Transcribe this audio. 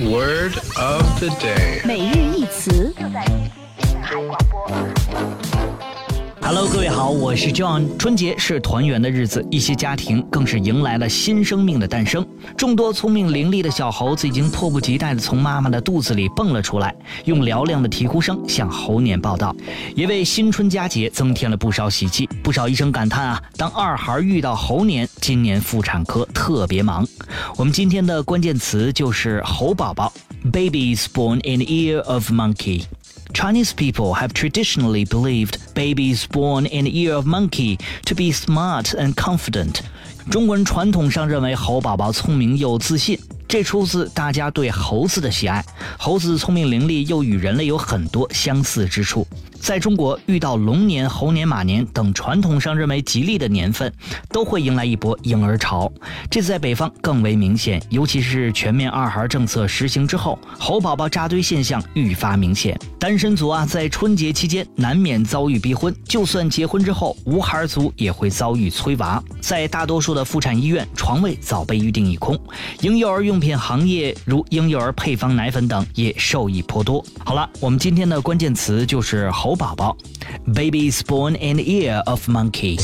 Word of the day. 每日一词。 Hello，各位好，我是 John。春节是团圆的日子，一些家庭更是迎来了新生命的诞生。众多聪明伶俐的小猴子已经迫不及待地从妈妈的肚子里蹦了出来，用嘹亮的啼哭声向猴年报道，也为新春佳节增添了不少喜气。不少医生感叹啊，当二孩遇到猴年，今年妇产科特别忙。我们今天的关键词就是猴宝宝，Babies born in year of monkey。Chinese people have traditionally believed babies born in the ear of monkey to be smart and confident. 中国人传统上认为猴宝宝聪明又自信， 这出自大家对猴子的喜爱。猴子聪明伶俐，又与人类有很多相似之处。在中国，遇到龙年、猴年、马年等传统上认为吉利的年份，都会迎来一波婴儿潮。这次在北方更为明显，尤其是全面二孩政策实行之后，猴宝宝扎堆现象愈发明显。单身族啊，在春节期间难免遭遇逼婚，就算结婚之后，无孩族也会遭遇催娃。在大多数的妇产医院，床位早被预定一空。婴幼儿用品行业，如婴幼儿配方奶粉等，也受益颇多。好了，我们今天的关键词就是猴宝宝，Babies born in year of monkey。